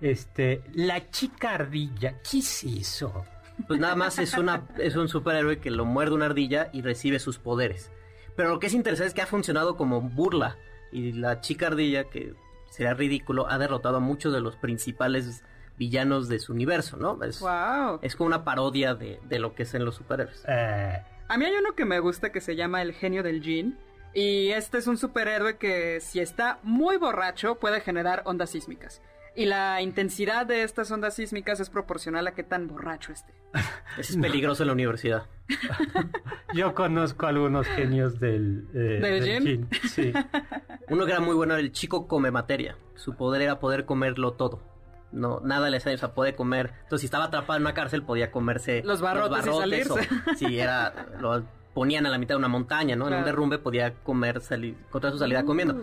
este, la chica ardilla, ¿qué es eso? Pues nada más es, una, es un superhéroe que lo muerde una ardilla y recibe sus poderes. Pero lo que es interesante es que ha funcionado como burla. Y la chica ardilla, que será ridículo, ha derrotado a muchos de los principales villanos de su universo, ¿no? Es, Wow. es como una parodia de, de lo que es en los superhéroes. Eh, A mí hay uno que me gusta que se llama El genio del Jin. Y este es un superhéroe que si está muy borracho puede generar ondas sísmicas. Y la intensidad de estas ondas sísmicas es proporcional a qué tan borracho esté. Ese es peligroso en la universidad. yo conozco algunos genios del, eh, Sí. Uno que era muy bueno era el chico come materia. Su poder era poder comerlo todo. No, nada le sale, o sea, puede comer. Entonces, si estaba atrapado en una cárcel, podía comerse Los barrotes y salirse. o- si era, lo ponían a la mitad de una montaña, ¿no? En un derrumbe podía comer, salir, encontrar su salida comiendo.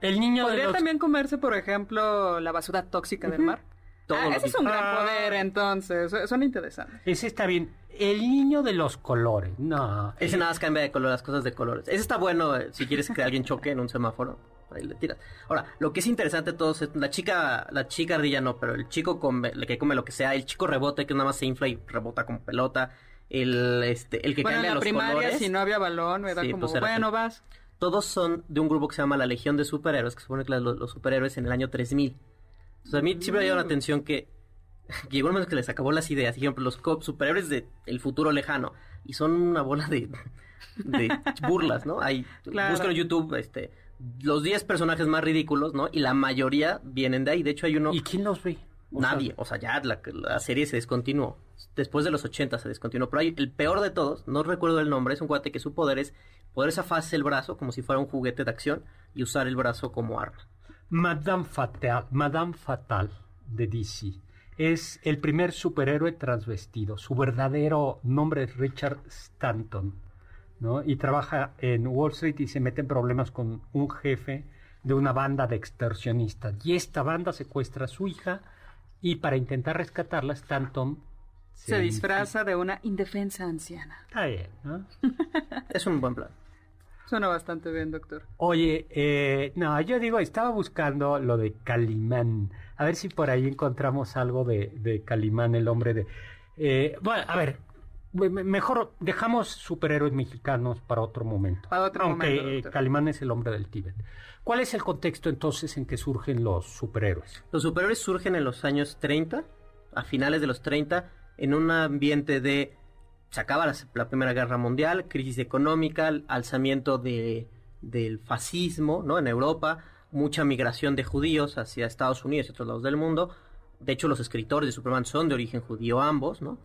El niño de ¿Podría los... también comerse, por ejemplo, la basura tóxica del mar? Todo Ah, ese es un gran Ah. poder, entonces. Su- Suena interesante. Ese está bien. El niño de los colores, no. Ese nada más cambia de color, las cosas de colores. Ese está bueno eh, si quieres que alguien choque en un semáforo. Ahí le tiras. Ahora, lo que es interesante de todos es la chica, la chica ardilla no, pero el chico come, el que come lo que sea, el chico rebote que nada más se infla y rebota como pelota, el este, el que bueno, en cambia la los primaria, colores. si no había balón, me da Sí, como, pues bueno, vas. Todos son de un grupo que se llama la Legión de Superhéroes, que supone que los, los superhéroes en el año 3000. Entonces a mí siempre me llama la Mm. atención que, llegó un momento que les acabó las ideas. Por ejemplo, los superhéroes del futuro lejano. Y son una bola de, de burlas, ¿no? Hay, Claro. Buscan en YouTube este, los 10 personajes más ridículos, ¿no? Y la mayoría vienen de ahí. De hecho, hay uno... ¿Y quién los ve? O sea, Nadie, o sea, ya la, la serie se descontinuó. Después de los 80 se descontinuó. Pero hay el peor de todos, no recuerdo el nombre, es un cuate que su poder es poder zafarse el brazo como si fuera un juguete de acción y usar el brazo como arma. Madame Fatal, Madame Fatal de DC. Es el primer superhéroe transvestido. Su verdadero nombre es Richard Stanton. ¿No? Y trabaja en Wall Street y se mete en problemas con un jefe de una banda de extorsionistas. Y esta banda secuestra a su hija y para intentar rescatarla, Stanton Se disfraza de una indefensa anciana. Está bien, ¿no? Es un buen plan. Suena bastante bien, doctor. Oye, eh, no, yo digo, estaba buscando lo de Calimán. A ver si por ahí encontramos algo de, de Calimán, el hombre de... eh, bueno, a ver, mejor dejamos superhéroes mexicanos para otro momento. Para otro Aunque momento. Calimán es el hombre del Tíbet. ¿Cuál es el contexto entonces en que surgen los superhéroes? Los superhéroes surgen en los años 30, a finales de los 30, en un ambiente de... Se acaba la, la Primera Guerra Mundial, crisis económica, alzamiento de, del fascismo ¿no? en Europa, mucha migración de judíos hacia Estados Unidos y otros lados del mundo. De hecho, los escritores de Superman son de origen judío ambos, ¿no?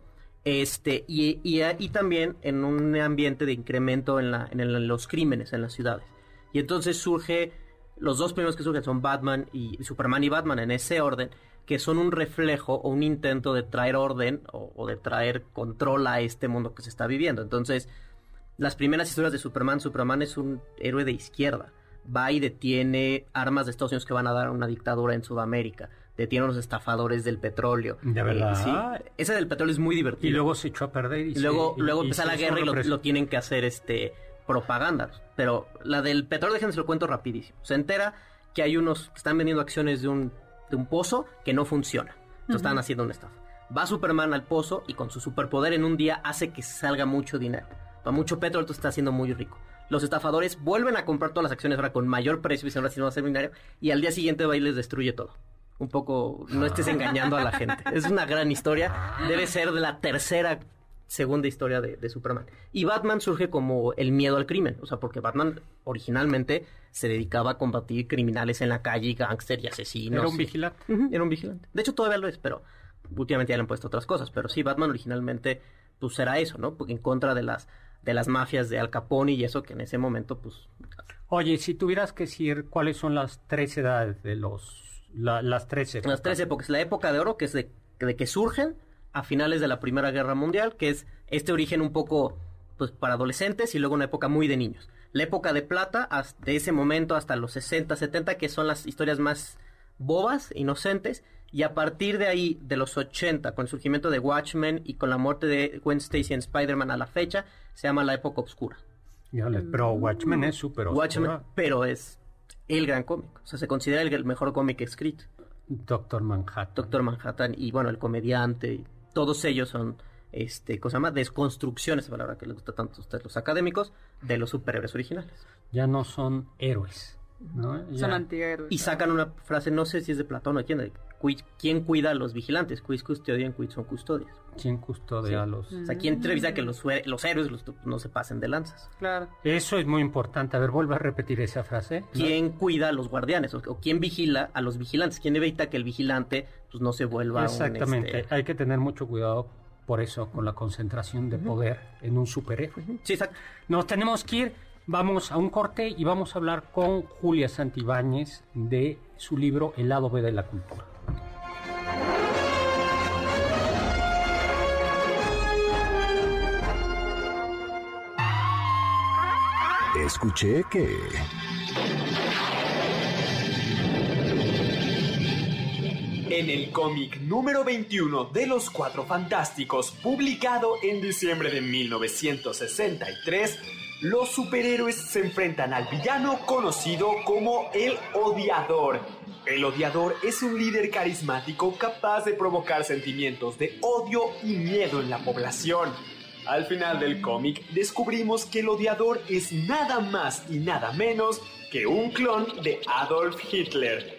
Este, y, y, también en un ambiente de incremento en, la, en, el- en los crímenes en las ciudades. Y entonces surge, los dos primeros que surgen son Batman y Superman y Batman en ese orden, que son un reflejo o un intento de traer orden o, o de traer control a este mundo que se está viviendo. Entonces, las primeras historias de Superman, Superman es un héroe de izquierda. Va y detiene armas de Estados Unidos que van a dar una dictadura en Sudamérica. Detiene a los estafadores del petróleo. ¿De Eh, verdad? sí. Ese del petróleo es muy divertido. Y luego se echó a perder. Y, Y se- luego, y- luego y empieza se la guerra y lo, tienen que hacer este propaganda. Pero la del petróleo, déjenme se lo cuento rapidísimo. Se entera que hay unos que están vendiendo acciones de un, de un pozo que no funciona. Entonces están haciendo una estafa. Va Superman al pozo y con su superpoder en un día hace que salga mucho dinero. Va mucho petróleo, entonces está haciendo muy rico. Los estafadores vuelven a comprar todas las acciones ahora con mayor precio y dicen ahora sí no va a ser dinero. Y al día siguiente va y les destruye todo. Un poco, no estés engañando a la gente. Es una gran historia. Debe ser de la tercera segunda historia de, de Superman. Y Batman surge como el miedo al crimen, o sea, porque Batman originalmente se dedicaba a combatir criminales en la calle, gángster y asesinos. Era un y- vigilante. Era un vigilante. De hecho, todavía lo es, pero últimamente ya le han puesto otras cosas. Pero sí, Batman originalmente, pues era eso, ¿no? Porque en contra de las, de las mafias de Al Capone y eso que en ese momento, pues... Oye, si tuvieras que decir cuáles son las tres edades de los... la- las tres épocas. Las tres épocas. La época de oro, que es de, de que surgen a finales de la Primera Guerra Mundial, que es este origen un poco pues para adolescentes y luego una época muy de niños. La época de plata, hasta- de ese momento hasta los 60, 70, que son las historias más bobas, inocentes, Y a partir de ahí, de los 80, con el surgimiento de Watchmen y con la muerte de Gwen Stacy en Spider-Man a la fecha, se llama la época oscura. Pero Watchmen es súper oscura. Watchmen, pero es el gran cómic. O sea, se considera el, el mejor cómic escrito. Doctor Manhattan. Doctor Manhattan y bueno, el comediante, todos ellos son, este, cosa más, desconstrucciones, esa palabra que les gusta tanto a ustedes los académicos, de los superhéroes originales. Ya no son héroes. ¿No? Son Ya- antihéroes. Y sacan una frase, no sé si es de Platón o de quién, de, "Qui- ¿quién cuida a los vigilantes? Quis custodian, quid son custodias. ¿Quién custodia a los...? O sea, ¿quién revisa que los, los héroes los- no se pasen de lanzas? Claro. Eso es muy importante. A ver, vuelve a repetir esa frase. ¿Quién cuida a los guardianes? O, o quién vigila a los vigilantes? ¿Quién evita que el vigilante pues, no se vuelva un, Exactamente. este, Hay que tener mucho cuidado por eso con la concentración de poder en un superhéroe. Sí, exacto. Nos tenemos que ir. Vamos a un corte y vamos a hablar con Julia Santibáñez de su libro El lado B de la cultura. Escuché que... En el cómic número 21 de Los Cuatro Fantásticos, publicado en diciembre de 1963, los superhéroes se enfrentan al villano conocido como el Odiador. El Odiador es un líder carismático capaz de provocar sentimientos de odio y miedo en la población. Al final del cómic descubrimos que el Odiador es nada más y nada menos que un clon de Adolf Hitler.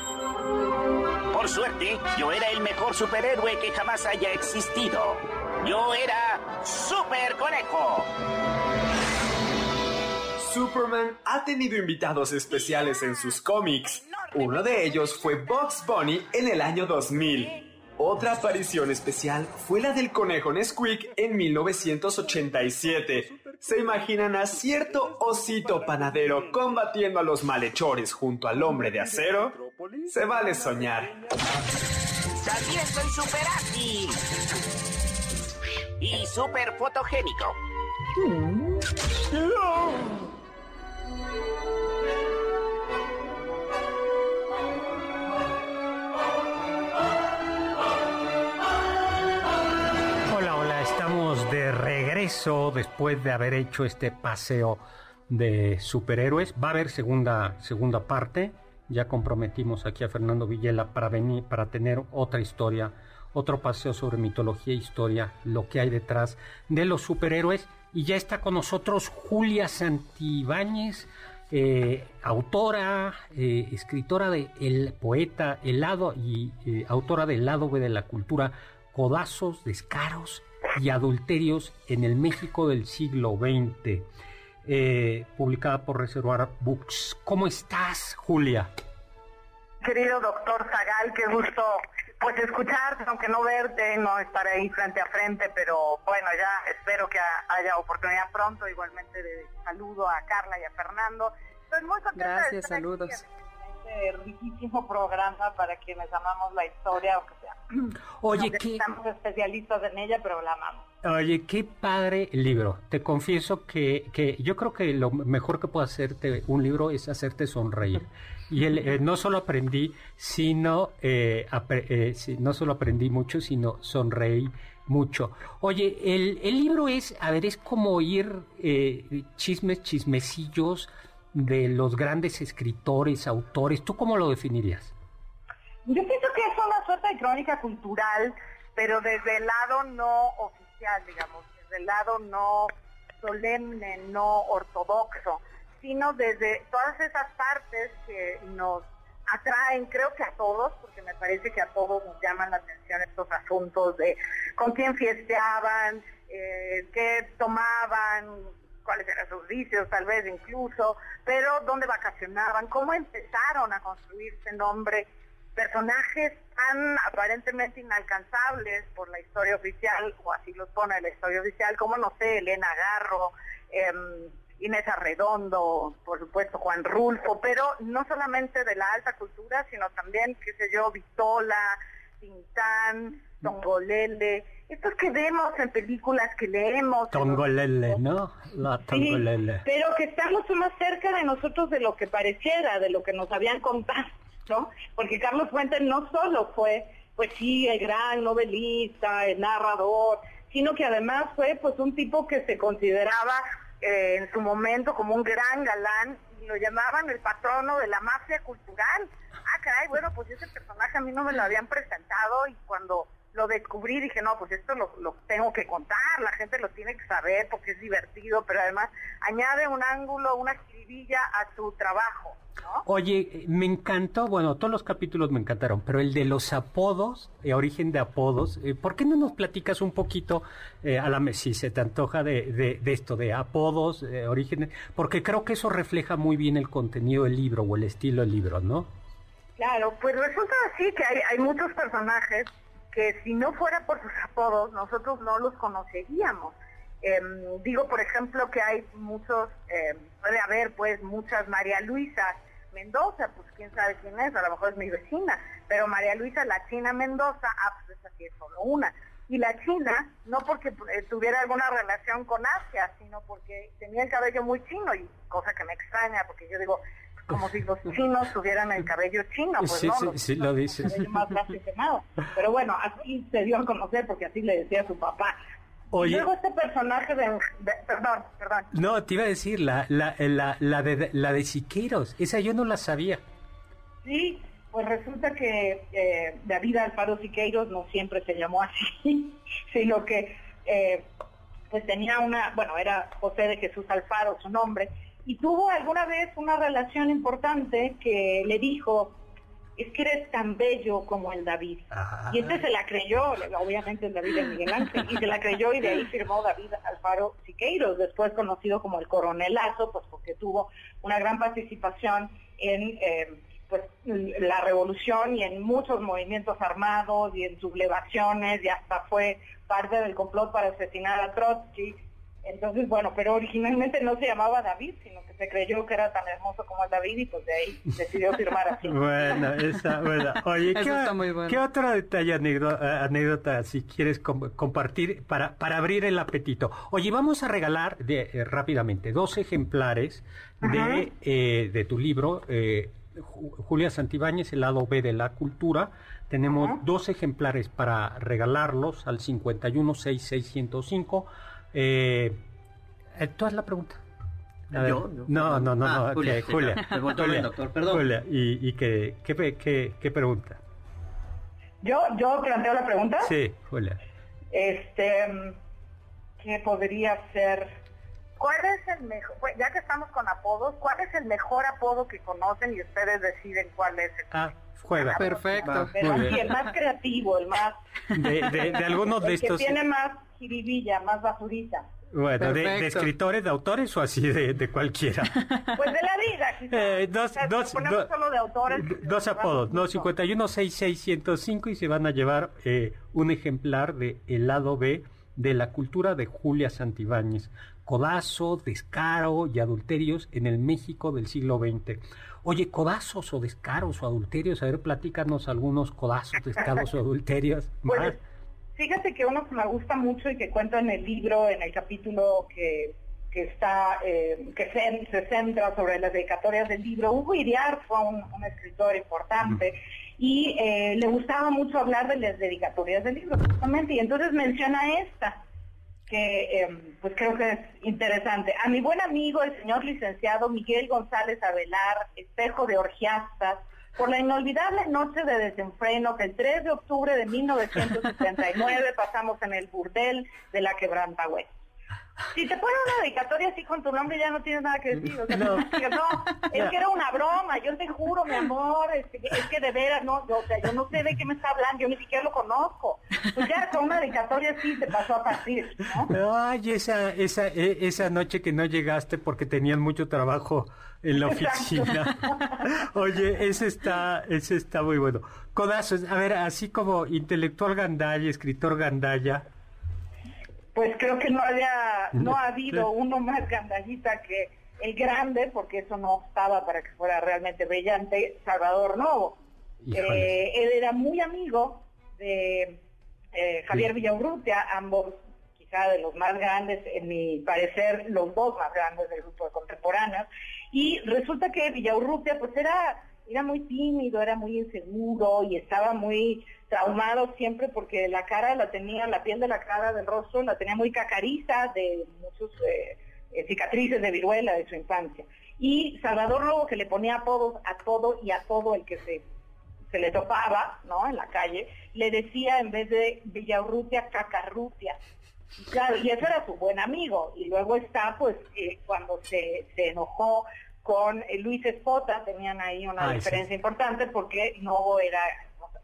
Por suerte, yo era el mejor superhéroe que jamás haya existido. Yo era Super Conejo. Superman ha tenido invitados especiales en sus cómics. Uno de ellos fue Bugs Bunny en el año 2000. Otra aparición especial fue la del conejo Nesquik en 1987. ¿Se imaginan a cierto osito panadero combatiendo a los malhechores junto al hombre de acero? Se vale soñar. También soy super ágil. Y super fotogénico. Después de haber hecho este paseo de superhéroes. Va a haber segunda, segunda parte. Ya comprometimos aquí a Fernando Villela para venir, para tener otra historia, otro paseo sobre mitología e historia, lo que hay detrás de los superhéroes. Y ya está con nosotros Julia Santibáñez, eh, autora, eh, escritora de El Poeta, El Lado y eh, autora del Lado de la Cultura, Codazos, Descaros y Adulterios en el México del siglo XX, eh, publicada por Reservoir Books. ¿Cómo estás, Julia? Querido doctor Zagal, qué gusto pues escucharte, aunque no verte, no estar ahí frente a frente, pero bueno, ya espero que ha- haya oportunidad pronto. Igualmente de saludo a Carla y a Fernando. Estoy muy contenta de Gracias, estar saludos. Este riquísimo programa para quienes amamos la historia, aunque sea. Oye, ¿qué? estamos especialistas en ella, pero la amamos. Oye, qué padre libro. Te confieso que, que yo creo que lo mejor que puede hacerte un libro es hacerte sonreír. Y el, eh, no solo aprendí, sino eh, apre- eh, sí, no solo aprendí mucho, sino sonreí mucho. Oye, el, el libro es, a ver, es como oír chismes, chismecillos de los grandes escritores, autores. ¿Tú cómo lo definirías? Yo pienso que es una suerte de crónica cultural, pero desde el lado no oficial, digamos, desde el lado no solemne, no ortodoxo, sino desde todas esas partes que nos atraen, creo que a todos, porque me parece que a todos nos llaman la atención estos asuntos de con quién fiesteaban, eh, qué tomaban, cuáles eran sus vicios, tal vez incluso, pero dónde vacacionaban, cómo empezaron a construirse nombre, personajes tan aparentemente inalcanzables por la historia oficial, o así los pone la historia oficial, como no sé, Elena Garro, em, Inés Arredondo, por supuesto Juan Rulfo, pero no solamente de la alta cultura, sino también, qué sé yo, Vitola, Tintán, Tongolele, estos que vemos en películas que leemos. Tongolele, ¿no? La Sí, Tongolele. pero que estamos más cerca de nosotros de lo que pareciera, de lo que nos habían contado, ¿no? Porque Carlos Fuentes no solo fue, pues sí, el gran novelista, el narrador, sino que además fue pues un tipo que se consideraba eh, en su momento como un gran galán y lo llamaban el patrono de la mafia cultural. Ah, caray, bueno, pues ese personaje a mí no me lo habían presentado y cuando lo descubrí dije, no, pues esto lo, lo tengo que contar, la gente lo tiene que saber porque es divertido, pero además añade un ángulo, una jiribilla a su trabajo, ¿no? Oye, me encantó, bueno, todos los capítulos me encantaron, pero el de los apodos, eh, origen de apodos, eh, ¿por qué no nos platicas un poquito, eh, a la si se te antoja de, de, de esto, de apodos, eh, origen? Porque creo que eso refleja muy bien el contenido del libro o el estilo del libro, ¿no? Claro, pues resulta así que hay, hay muchos personajes que si no fuera por sus apodos, nosotros no los conoceríamos. Em, digo, por ejemplo, que hay muchos, em, puede haber pues muchas María Luisa Mendoza, pues quién sabe quién es, a lo mejor es mi vecina, pero María Luisa la China Mendoza, ah, pues esa sí es solo una. Y la China, no porque eh, tuviera alguna relación con Asia, sino porque tenía el cabello muy chino, y cosa que me extraña, porque yo digo, como si los chinos tuvieran el cabello chino, pues Sí, no, sí, los sí, lo cabello más que nada. Pero bueno, así se dio a conocer, porque así le decía a su papá. Oye. Luego este personaje de, de- perdón, perdón, No, te iba a decir, la, la, la, la de, la de Siqueiros, esa yo no la sabía. Sí, pues resulta que eh, David Alfaro Siqueiros no siempre se llamó así, sino que eh, pues tenía una, bueno, era José de Jesús Alfaro su nombre, y tuvo alguna vez una relación importante que le dijo, es que eres tan bello como el David. Y este se la creyó, obviamente el David de Miguel Ángel, y se la creyó y de ahí firmó David Alfaro Siqueiros, después conocido como el coronelazo, pues porque tuvo una gran participación en eh, pues la revolución y en muchos movimientos armados y en sublevaciones y hasta fue parte del complot para asesinar a Trotsky. Entonces, bueno, pero originalmente no se llamaba David, sino que se creyó que era tan hermoso como el David y pues de ahí decidió firmar así. Bueno, esa, bueno. Oye, ¿qué, está muy bueno. ¿qué otro detalle, anécdota, anécdota si quieres com- compartir para, para abrir el apetito? Oye, vamos a regalar de, eh, rápidamente dos ejemplares de, eh, de tu libro, eh, Ju- Julia Santibáñez, el lado B de la cultura. Tenemos dos ejemplares para regalarlos al 516605. Eh, eh, ¿Tú haz la pregunta? Ver. ¿Yo? ¿Yo? No, no, no, Ah, no, Julia, que sí, Julia. me volteó Julia, el doctor, perdón. Julia, y, y que, ¿qué, pe- qué, qué pregunta? Yo, yo planteo la pregunta. Sí, Julia. Este, ¿qué podría ser? ¿Cuál es el mejor, ya que estamos con apodos, cuál es el mejor apodo que conocen y ustedes deciden cuál es el Ah, juega. Perfecto. Pero así, el más creativo, el más, De, de, de algunos de el estos, que tiene más jiribilla, más basurita. bueno, de, escritores, de autores o así de, de cualquiera. Pues de la vida, quizás. Eh, dos, O sea, dos, dos- solo de autores. pues, dos apodos, no, mucho. 5166105 y se van a llevar eh, un ejemplar de El lado B de la cultura de Julia Santibáñez. Codazo, descaro y adulterios en el México del siglo XX. Oye, codazos o descaros o adulterios, a ver, platícanos algunos codazos, descaros o adulterios. más. Pues, fíjate que uno que me gusta mucho y que cuento en el libro, en el capítulo que, que está, eh, que se, se centra sobre las dedicatorias del libro. Hugo Iriar fue un, un escritor importante y eh, le gustaba mucho hablar de las dedicatorias del libro, justamente, y entonces menciona esta que eh, pues creo que es interesante. A mi buen amigo, el señor licenciado Miguel González Avelar, espejo de orgiastas, por la inolvidable noche de desenfreno que el 3 de octubre de 1979 pasamos en el burdel de la Quebrantagüez. Si te ponen una dedicatoria así con tu nombre ya no tienes nada que decir. O sea, No. es que era una broma, yo te juro, mi amor, es que, es que de veras, no, yo, o sea, yo no sé de qué me está hablando, yo ni siquiera lo conozco. Pues ya con una dedicatoria así te pasó a partir, ¿no? Ay, esa, esa, e- esa noche que no llegaste porque tenían mucho trabajo en la Exacto. oficina. Oye, ese está, ese está muy bueno. Codazos, a ver, así como intelectual Gandaya, escritor Gandaya, Pues creo que no había, no ha Sí. habido uno más gandallita que el grande, porque eso no estaba para que fuera realmente brillante, Salvador Novo. Eh, él era muy amigo de eh, Javier Sí. Villaurrutia, ambos quizá de los más grandes, en mi parecer, los dos más grandes del grupo de contemporáneos. Y resulta que Villaurrutia pues era, era muy tímido, era muy inseguro y estaba muy traumado siempre porque la cara la tenía, la piel de la cara del rostro la tenía muy cacariza de muchos eh, eh, cicatrices de viruela de su infancia. Y Salvador Lobo que le ponía apodos a todo y a todo el que se se le topaba, ¿no? En la calle, le decía en vez de Villaurrutia, Cacarrutia. Claro, y ese era su buen amigo. Y luego está, pues, eh, cuando se, se enojó con eh, Luis Espota, tenían ahí una Ay, sí. diferencia importante porque Novo era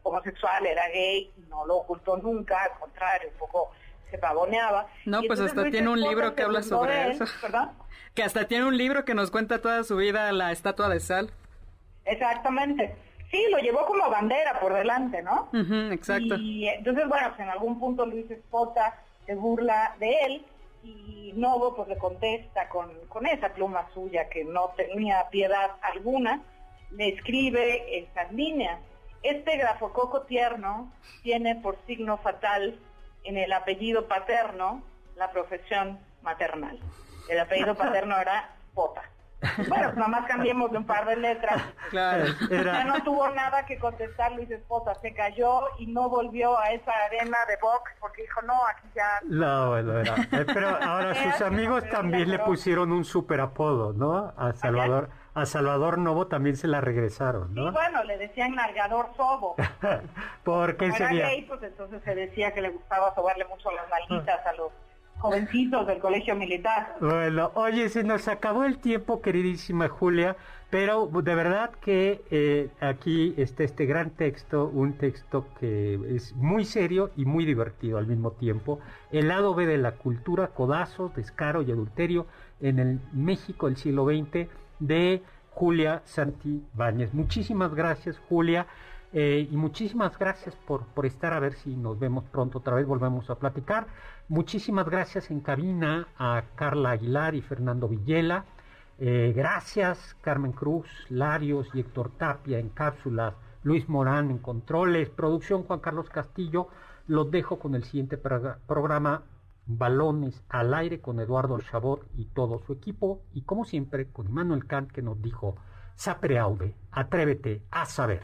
homosexual, era gay, no lo ocultó nunca, al contrario, un poco se pavoneaba. No, Y pues hasta Luis tiene un Espota libro que habla sobre él, eso. ¿Perdón? Que hasta tiene un libro que nos cuenta toda su vida, La Estatua de Sal. Exactamente. Sí, lo llevó como bandera por delante, ¿no? Exacto. Y entonces, bueno, pues en algún punto Luis Espota se burla de él y Novo pues le contesta con, con esa pluma suya que no tenía piedad alguna, le escribe estas líneas. Este grafococo tierno tiene por signo fatal en el apellido paterno la profesión maternal. El apellido paterno era Pota. Bueno, pues nomás cambiemos de un par de letras. Claro. Ya no tuvo nada que contestar Luis Esposa, se cayó y no volvió a esa arena de box porque dijo, no, aquí ya... no, bueno, era. Eh, Pero ahora sus amigos también le pusieron un super apodo, ¿no? A Salvador, a Salvador Novo también se la regresaron, Y ¿no? bueno, le decían nargador sobo. Porque Como era sería gay, pues entonces se decía que le gustaba sobarle mucho las nalguitas a los jovencitos del colegio militar. Bueno, oye, se nos acabó el tiempo, queridísima Julia, pero de verdad que eh, aquí está este gran texto, un texto que es muy serio y muy divertido al mismo tiempo. El lado B de la cultura, codazos, descaro y adulterio en el México del siglo XX de Julia Santibáñez. Muchísimas gracias, Julia. eh, y muchísimas gracias por, por estar, a ver si nos vemos pronto otra vez, volvemos a platicar. Muchísimas gracias en cabina a Carla Aguilar y Fernando Villela. Eh, gracias Carmen Cruz, Larios y Héctor Tapia en cápsulas, Luis Morán en controles, producción Juan Carlos Castillo. Los dejo con el siguiente progra- programa, Balones al aire con Eduardo Chabot y todo su equipo. Y como siempre, con Immanuel Kant que nos dijo, Sapere aude, atrévete a saber.